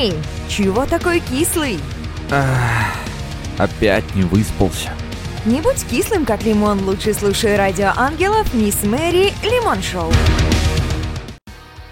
Эй, чего такой кислый? Ах, опять не выспался. Не будь кислым, как лимон, лучше слушай радио ангелов Мисс Мэри Лимон Шоу.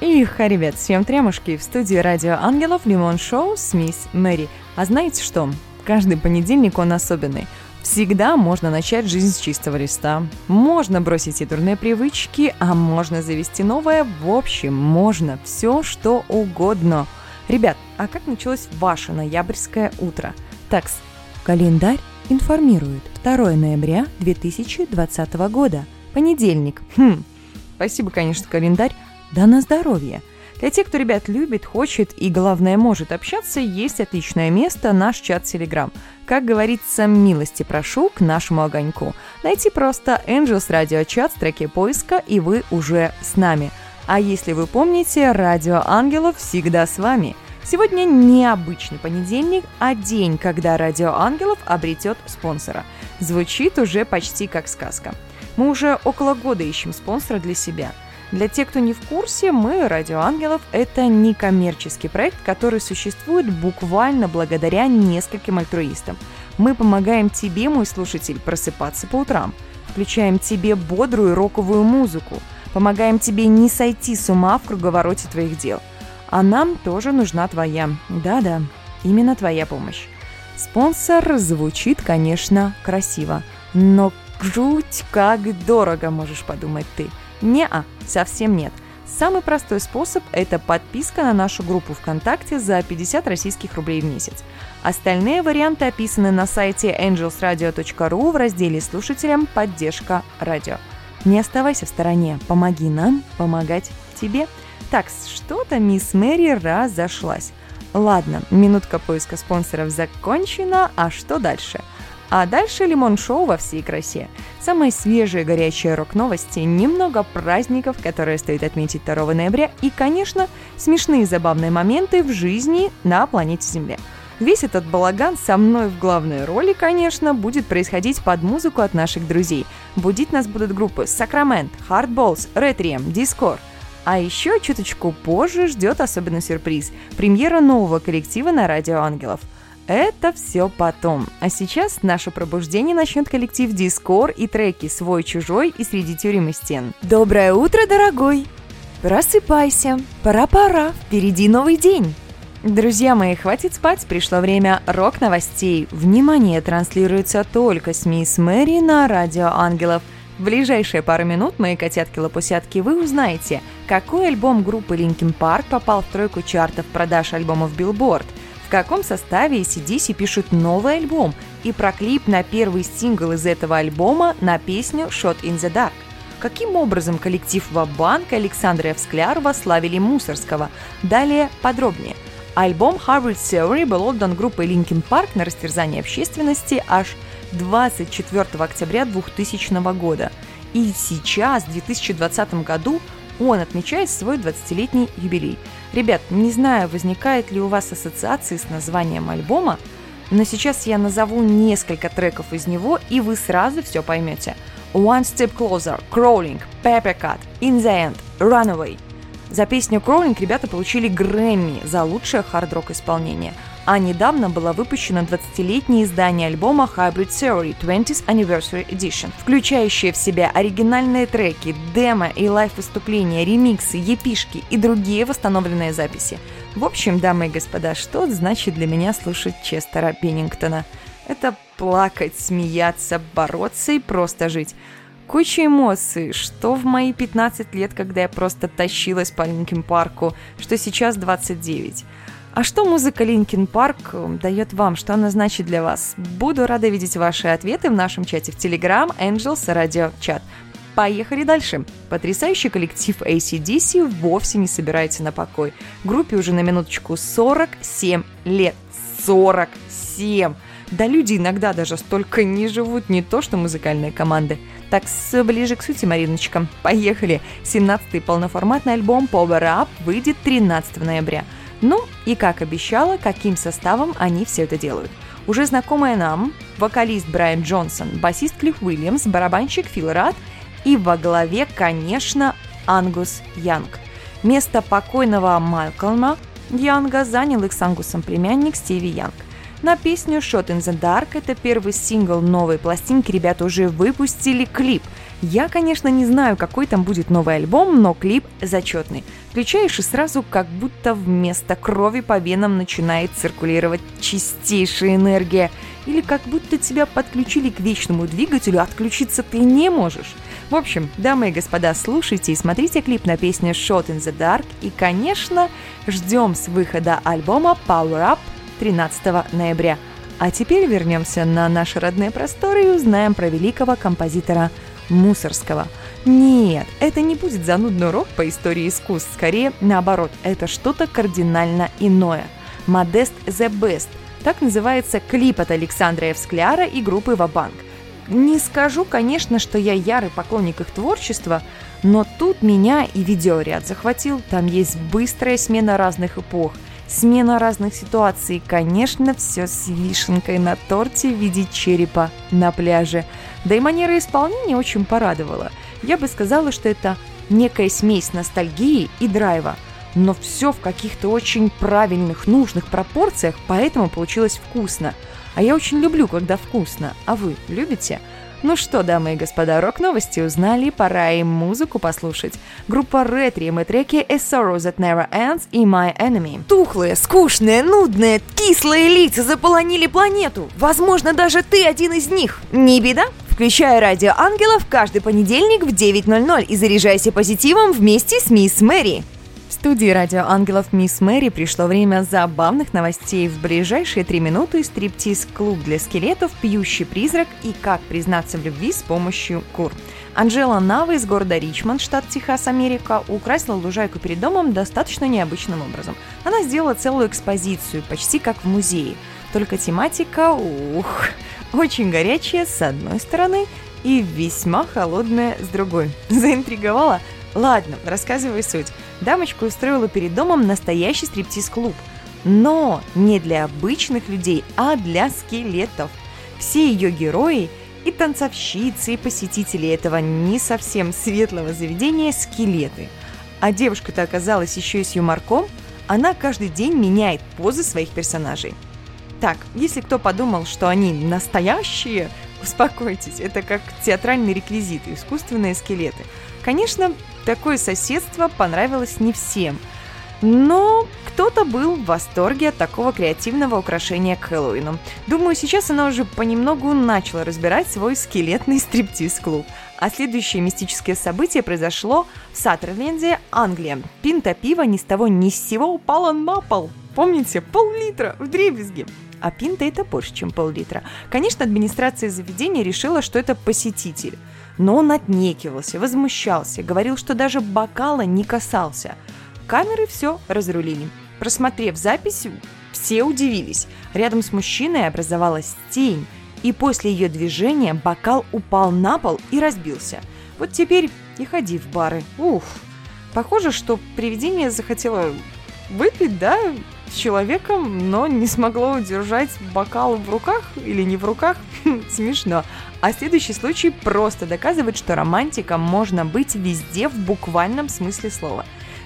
Иха, ребят, всем тремушки в студии Радио Ангелов Лимон Шоу с Мисс Мэри. А знаете что? Каждый понедельник он особенный. Всегда можно начать жизнь с чистого листа. Можно бросить и дурные привычки, а можно завести новое. В общем, можно все, что угодно. Ребят, а как началось ваше ноябрьское утро? Такс, календарь информирует. 2 ноября 2020 года. Понедельник. Хм, спасибо, конечно, календарь. Да на здоровье. Для тех, кто, ребят, любит, хочет и, главное, может общаться, есть отличное место – наш чат Telegram. Как говорится, милости прошу к нашему огоньку. Найти просто Angels Radio Chat в строке поиска, и вы уже с нами. А если вы помните, Радио Ангелов всегда с вами. Сегодня необычный понедельник, а день, когда Радио Ангелов обретет спонсора. Звучит уже почти как сказка. Мы уже около года ищем спонсора для себя – для тех, кто не в курсе, мы, Радио Ангелов, это некоммерческий проект, который существует буквально благодаря нескольким альтруистам. Мы помогаем тебе, мой слушатель, просыпаться по утрам, включаем тебе бодрую роковую музыку, помогаем тебе не сойти с ума в круговороте твоих дел. А нам тоже нужна твоя, да-да, именно твоя помощь. Спонсор звучит, конечно, красиво, но жуть как дорого, можешь подумать ты – не-а, совсем нет. Самый простой способ – это подписка на нашу группу ВКонтакте за 50 российских рублей в месяц. Остальные варианты описаны на сайте angelsradio.ru в разделе «Слушателям. Поддержка радио». Не оставайся в стороне, помоги нам помогать тебе. Так, что-то мисс Мэри разошлась. Ладно, минутка поиска спонсоров закончена, а что дальше – а дальше лимон-шоу во всей красе. Самые свежие горячие рок-новости, немного праздников, которые стоит отметить 2 ноября, и, конечно, смешные забавные моменты в жизни на планете Земля. Весь этот балаган со мной в главной роли, конечно, будет происходить под музыку от наших друзей. Будить нас будут группы Сакрамент, Hardballs, Retriem, Discord. А еще чуточку позже ждет особенный сюрприз – премьера нового коллектива на Радио Ангелов – это все потом. А сейчас наше пробуждение начнет коллектив Дискор и треки «Свой-чужой» и «Среди тюрем и стен». Доброе утро, дорогой! Просыпайся! Пора-пора! Впереди новый день! Друзья мои, хватит спать, пришло время рок-новостей. Внимание, транслируется только с мисс Мэри на Радио Ангелов. В ближайшие пару минут, мои котятки-лопусятки, вы узнаете, какой альбом группы Linkin Park попал в тройку чартов продаж альбомов Billboard – в каком составе ACDC пишут новый альбом и про клип на первый сингл из этого альбома на песню «Shot in the Dark». Каким образом коллектив Вабанк и Александра Всклярова славили Мусорского? Далее подробнее. Альбом Harvard Theory был отдан группой Linkin Park на растерзание общественности аж 24 октября 2000 года. И сейчас, в 2020 году, он отмечает свой 20-летний юбилей. Ребят, не знаю, возникает ли у вас ассоциации с названием альбома, но сейчас я назову несколько треков из него, и вы сразу все поймете. One Step Closer, Crawling, Pepper Cut, In the End, Runaway. За песню Crawling ребята получили Грэмми за лучшее хард-рок исполнение – а недавно было выпущено 20-летнее издание альбома Hybrid Theory 20th Anniversary Edition, включающее в себя оригинальные треки, демо и лайв-выступления, ремиксы, епишки и другие восстановленные записи. В общем, дамы и господа, что значит для меня слушать Честера Пеннингтона? Это плакать, смеяться, бороться и просто жить. Куча эмоций, что в мои 15 лет, когда я просто тащилась по Линкин Парку, что сейчас 29. А что музыка Linkin Park э, дает вам? Что она значит для вас? Буду рада видеть ваши ответы в нашем чате в Telegram Angels Radio Chat. Поехали дальше. Потрясающий коллектив ACDC вовсе не собирается на покой. Группе уже на минуточку 47 лет. 47! Да люди иногда даже столько не живут, не то что музыкальные команды. Так, ближе к сути, Мариночка. Поехали! 17-й полноформатный альбом Power Up выйдет 13 ноября – ну и как обещала, каким составом они все это делают. Уже знакомая нам вокалист Брайан Джонсон, басист Клифф Уильямс, барабанщик Фил Рад и во главе, конечно, Ангус Янг. Место покойного Малкольма Янга занял их с Ангусом племянник Стиви Янг. На песню «Shot in the Dark» — это первый сингл новой пластинки, ребята уже выпустили клип. Я, конечно, не знаю, какой там будет новый альбом, но клип зачетный. Включаешь и сразу как будто вместо крови по венам начинает циркулировать чистейшая энергия. Или как будто тебя подключили к вечному двигателю, отключиться ты не можешь. В общем, дамы и господа, слушайте и смотрите клип на песню «Shot in the Dark» и, конечно, ждем с выхода альбома «Power Up» 13 ноября. А теперь вернемся на наши родные просторы и узнаем про великого композитора Мусорского. Нет, это не будет занудный урок по истории искусств, скорее наоборот, это что-то кардинально иное. «Модест the Best» – так называется клип от Александра Евскляра и группы «Вабанк». Не скажу, конечно, что я ярый поклонник их творчества, но тут меня и видеоряд захватил. Там есть быстрая смена разных эпох – Смена разных ситуаций, конечно, все с вишенкой на торте в виде черепа на пляже. Да и манера исполнения очень порадовала. Я бы сказала, что это некая смесь ностальгии и драйва. Но все в каких-то очень правильных, нужных пропорциях, поэтому получилось вкусно. А я очень люблю, когда вкусно. А вы любите? Ну что, дамы и господа, рок-новости узнали, пора им музыку послушать. Группа Ретри и треки A Sorrow That Never Ends и My Enemy. Тухлые, скучные, нудные, кислые лица заполонили планету. Возможно, даже ты один из них. Не беда? Включай радио ангелов каждый понедельник в 9.00 и заряжайся позитивом вместе с мисс Мэри студии «Радио Ангелов» Мисс Мэри пришло время забавных новостей. В ближайшие три минуты стриптиз-клуб для скелетов, пьющий призрак и как признаться в любви с помощью кур. Анжела Нава из города Ричмонд, штат Техас, Америка, украсила лужайку перед домом достаточно необычным образом. Она сделала целую экспозицию, почти как в музее. Только тематика, ух, очень горячая с одной стороны и весьма холодная с другой. Заинтриговала? Ладно, рассказывай суть. Дамочка устроила перед домом настоящий стриптиз-клуб. Но не для обычных людей, а для скелетов. Все ее герои и танцовщицы, и посетители этого не совсем светлого заведения – скелеты. А девушка-то оказалась еще и с юморком, она каждый день меняет позы своих персонажей. Так, если кто подумал, что они настоящие, успокойтесь, это как театральные реквизиты, искусственные скелеты. Конечно, Такое соседство понравилось не всем. Но кто-то был в восторге от такого креативного украшения к Хэллоуину. Думаю, сейчас она уже понемногу начала разбирать свой скелетный стриптиз-клуб. А следующее мистическое событие произошло в Саттерленде, Англия. Пинта пива ни с того ни с сего упала на пол. Помните, пол-литра в дребезге. А пинта это больше, чем пол-литра. Конечно, администрация заведения решила, что это посетитель. Но он отнекивался, возмущался, говорил, что даже бокала не касался. Камеры все разрулили. Просмотрев запись, все удивились. Рядом с мужчиной образовалась тень, и после ее движения бокал упал на пол и разбился. Вот теперь и ходи в бары. Уф. Похоже, что привидение захотело выпить, да, с человеком, но не смогло удержать бокал в руках или не в руках. Смешно. А следующий случай просто доказывает, что романтиком можно быть везде в буквальном смысле слова.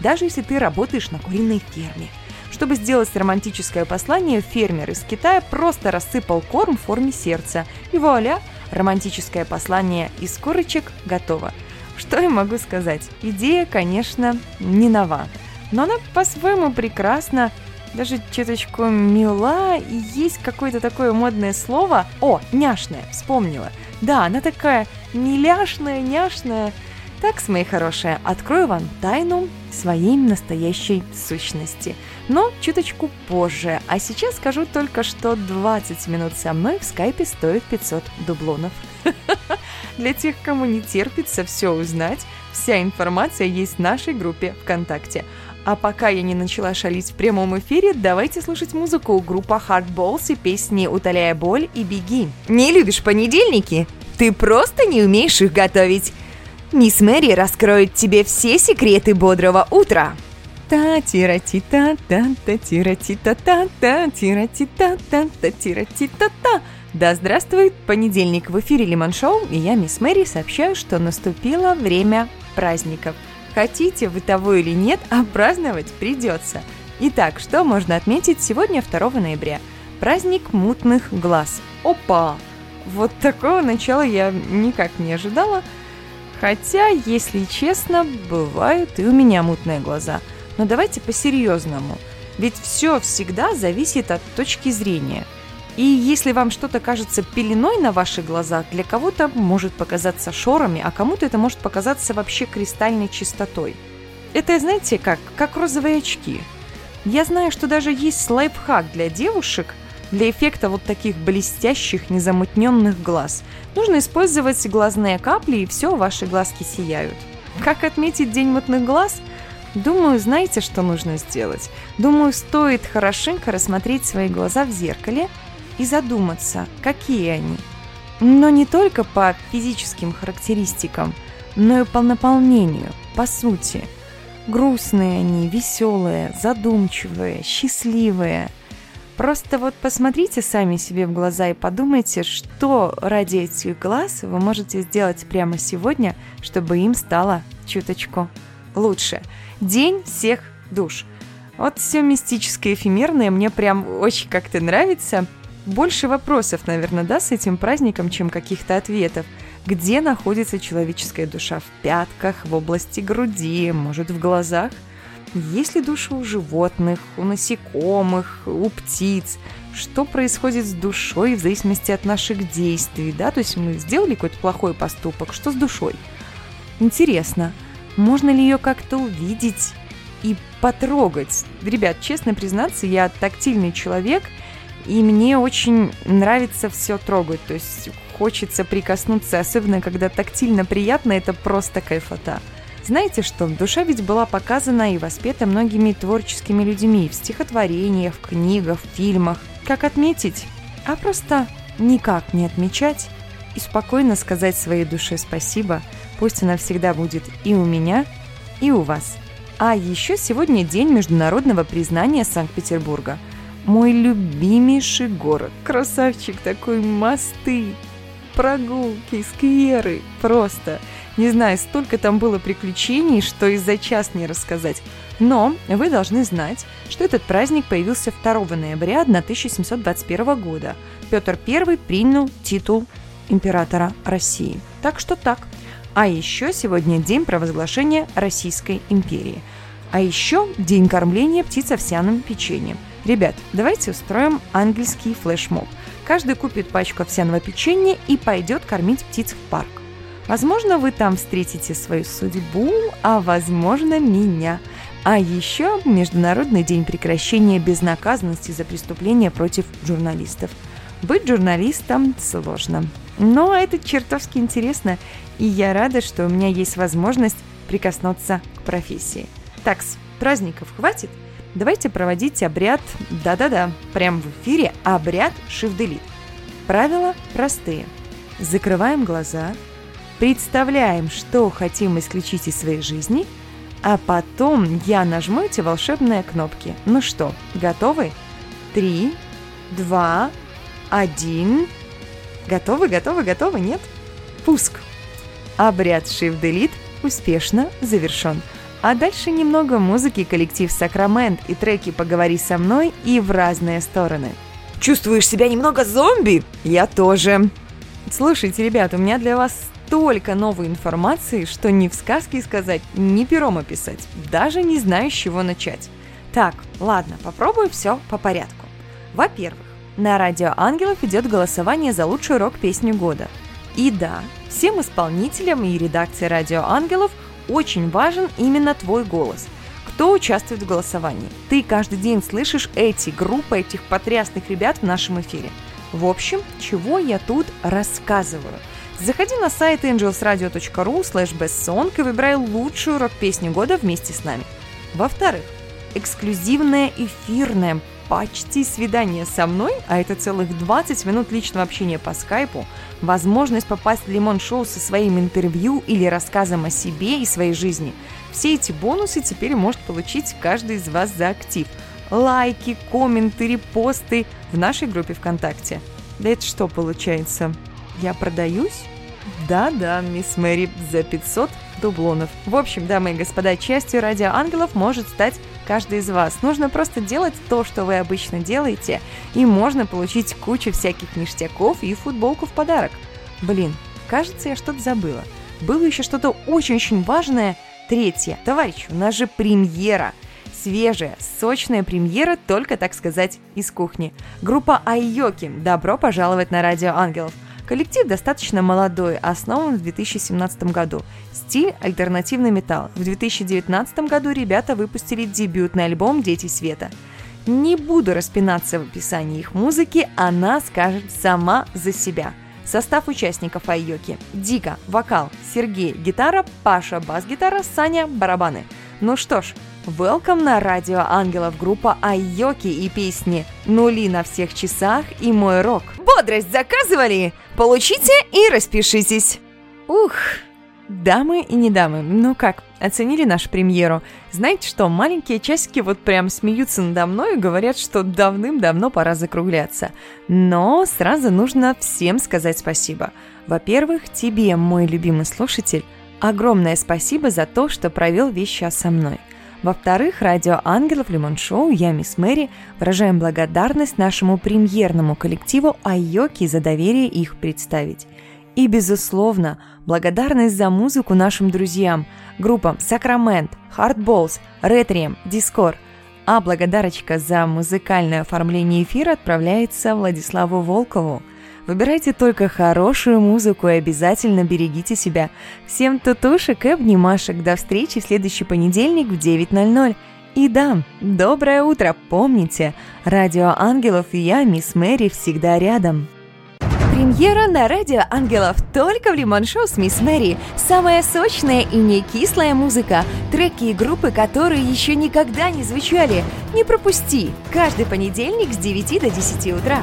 Даже если ты работаешь на куриной ферме. Чтобы сделать романтическое послание, фермер из Китая просто рассыпал корм в форме сердца. И вуаля, романтическое послание из курочек готово. Что я могу сказать? Идея, конечно, не нова. Но она по-своему прекрасна даже чуточку мила, и есть какое-то такое модное слово. О, няшная, вспомнила. Да, она такая миляшная, няшная. Так, мои хорошие, открою вам тайну своей настоящей сущности. Но чуточку позже. А сейчас скажу только, что 20 минут со мной в скайпе стоит 500 дублонов. Для тех, кому не терпится все узнать, вся информация есть в нашей группе ВКонтакте. А пока я не начала шалить в прямом эфире, давайте слушать музыку группа Hardballs и песни «Утоляя боль» и «Беги». Не любишь понедельники? Ты просто не умеешь их готовить. Мисс Мэри раскроет тебе все секреты бодрого утра. та тира ти та та та тира ти та та та тира ти та та та тира ти та та да здравствует понедельник в эфире Лимон Шоу, и я, мисс Мэри, сообщаю, что наступило время праздников – Хотите вы того или нет, а праздновать придется. Итак, что можно отметить сегодня, 2 ноября? Праздник мутных глаз. Опа! Вот такого начала я никак не ожидала. Хотя, если честно, бывают и у меня мутные глаза. Но давайте по-серьезному. Ведь все всегда зависит от точки зрения. И если вам что-то кажется пеленой на ваших глазах, для кого-то может показаться шорами, а кому-то это может показаться вообще кристальной чистотой. Это, знаете, как, как розовые очки. Я знаю, что даже есть лайфхак для девушек – для эффекта вот таких блестящих, незамутненных глаз нужно использовать глазные капли, и все, ваши глазки сияют. Как отметить День мутных глаз? Думаю, знаете, что нужно сделать? Думаю, стоит хорошенько рассмотреть свои глаза в зеркале и задуматься, какие они. Но не только по физическим характеристикам, но и по наполнению, по сути. Грустные они, веселые, задумчивые, счастливые – Просто вот посмотрите сами себе в глаза и подумайте, что ради этих глаз вы можете сделать прямо сегодня, чтобы им стало чуточку лучше. День всех душ. Вот все мистическое, эфемерное мне прям очень как-то нравится. Больше вопросов, наверное, да, с этим праздником, чем каких-то ответов. Где находится человеческая душа? В пятках, в области груди, может, в глазах – есть ли души у животных, у насекомых, у птиц? Что происходит с душой в зависимости от наших действий, да? То есть мы сделали какой-то плохой поступок, что с душой? Интересно, можно ли ее как-то увидеть и потрогать? Ребят, честно признаться, я тактильный человек, и мне очень нравится все трогать. То есть хочется прикоснуться, особенно когда тактильно приятно, это просто кайфота. Знаете что, душа ведь была показана и воспета многими творческими людьми в стихотворениях, в книгах, в фильмах. Как отметить? А просто никак не отмечать и спокойно сказать своей душе спасибо, пусть она всегда будет и у меня, и у вас. А еще сегодня день международного признания Санкт-Петербурга. Мой любимейший город. Красавчик такой, мосты, прогулки, скверы. Просто – не знаю, столько там было приключений, что и за час не рассказать. Но вы должны знать, что этот праздник появился 2 ноября 1721 года. Петр I принял титул императора России. Так что так. А еще сегодня день провозглашения Российской империи. А еще день кормления птиц овсяным печеньем. Ребят, давайте устроим ангельский флешмоб. Каждый купит пачку овсяного печенья и пойдет кормить птиц в парк. Возможно, вы там встретите свою судьбу, а возможно, меня. А еще Международный день прекращения безнаказанности за преступления против журналистов. Быть журналистом сложно. Но это чертовски интересно, и я рада, что у меня есть возможность прикоснуться к профессии. Так, с праздников хватит? Давайте проводить обряд, да-да-да, прямо в эфире, обряд Shift Правила простые. Закрываем глаза – представляем, что хотим исключить из своей жизни, а потом я нажму эти волшебные кнопки. Ну что, готовы? Три, два, один. Готовы, готовы, готовы, нет? Пуск. Обряд Shift Delete успешно завершен. А дальше немного музыки, коллектив Сакрамент и треки «Поговори со мной» и в разные стороны. Чувствуешь себя немного зомби? Я тоже. Слушайте, ребят, у меня для вас столько новой информации, что ни в сказке сказать, ни пером описать. Даже не знаю, с чего начать. Так, ладно, попробую все по порядку. Во-первых, на Радио Ангелов идет голосование за лучшую рок-песню года. И да, всем исполнителям и редакции Радио Ангелов очень важен именно твой голос. Кто участвует в голосовании? Ты каждый день слышишь эти группы, этих потрясных ребят в нашем эфире. В общем, чего я тут рассказываю – Заходи на сайт angelsradio.ru slash bestsong и выбирай лучшую рок-песню года вместе с нами. Во-вторых, эксклюзивное эфирное почти свидание со мной, а это целых 20 минут личного общения по скайпу, возможность попасть в Лимон Шоу со своим интервью или рассказом о себе и своей жизни. Все эти бонусы теперь может получить каждый из вас за актив. Лайки, комменты, репосты в нашей группе ВКонтакте. Да это что получается? Я продаюсь? Да-да, мисс Мэри, за 500 дублонов. В общем, дамы и господа, частью Радио Ангелов может стать каждый из вас. Нужно просто делать то, что вы обычно делаете, и можно получить кучу всяких ништяков и футболку в подарок. Блин, кажется, я что-то забыла. Было еще что-то очень-очень важное. Третье. Товарищ, у нас же премьера – свежая, сочная премьера, только, так сказать, из кухни. Группа Айоки. Добро пожаловать на Радио Ангелов. Коллектив достаточно молодой, основан в 2017 году. Стиль – альтернативный металл. В 2019 году ребята выпустили дебютный альбом «Дети света». Не буду распинаться в описании их музыки, она скажет сама за себя. Состав участников Айоки. Дика – вокал, Сергей – гитара, Паша – бас-гитара, Саня – барабаны. Ну что ж, Welcome на радио Ангелов группа Айоки и песни «Нули на всех часах» и «Мой рок». Бодрость заказывали? Получите и распишитесь. Ух, дамы и не дамы, ну как, оценили нашу премьеру? Знаете что, маленькие часики вот прям смеются надо мной и говорят, что давным-давно пора закругляться. Но сразу нужно всем сказать спасибо. Во-первых, тебе, мой любимый слушатель, огромное спасибо за то, что провел весь час со мной – во-вторых, радио «Ангелов» Лимон Шоу, я, мисс Мэри, выражаем благодарность нашему премьерному коллективу Айоки за доверие их представить. И, безусловно, благодарность за музыку нашим друзьям, группам Сакрамент, Hardballs, Retrium, Discord. А благодарочка за музыкальное оформление эфира отправляется Владиславу Волкову – Выбирайте только хорошую музыку и обязательно берегите себя. Всем тутушек и обнимашек. До встречи в следующий понедельник в 9.00. И да, доброе утро, помните, Радио Ангелов и я, мисс Мэри, всегда рядом. Премьера на Радио Ангелов только в Лимон Шоу с Мисс Мэри. Самая сочная и не кислая музыка. Треки и группы, которые еще никогда не звучали. Не пропусти. Каждый понедельник с 9 до 10 утра.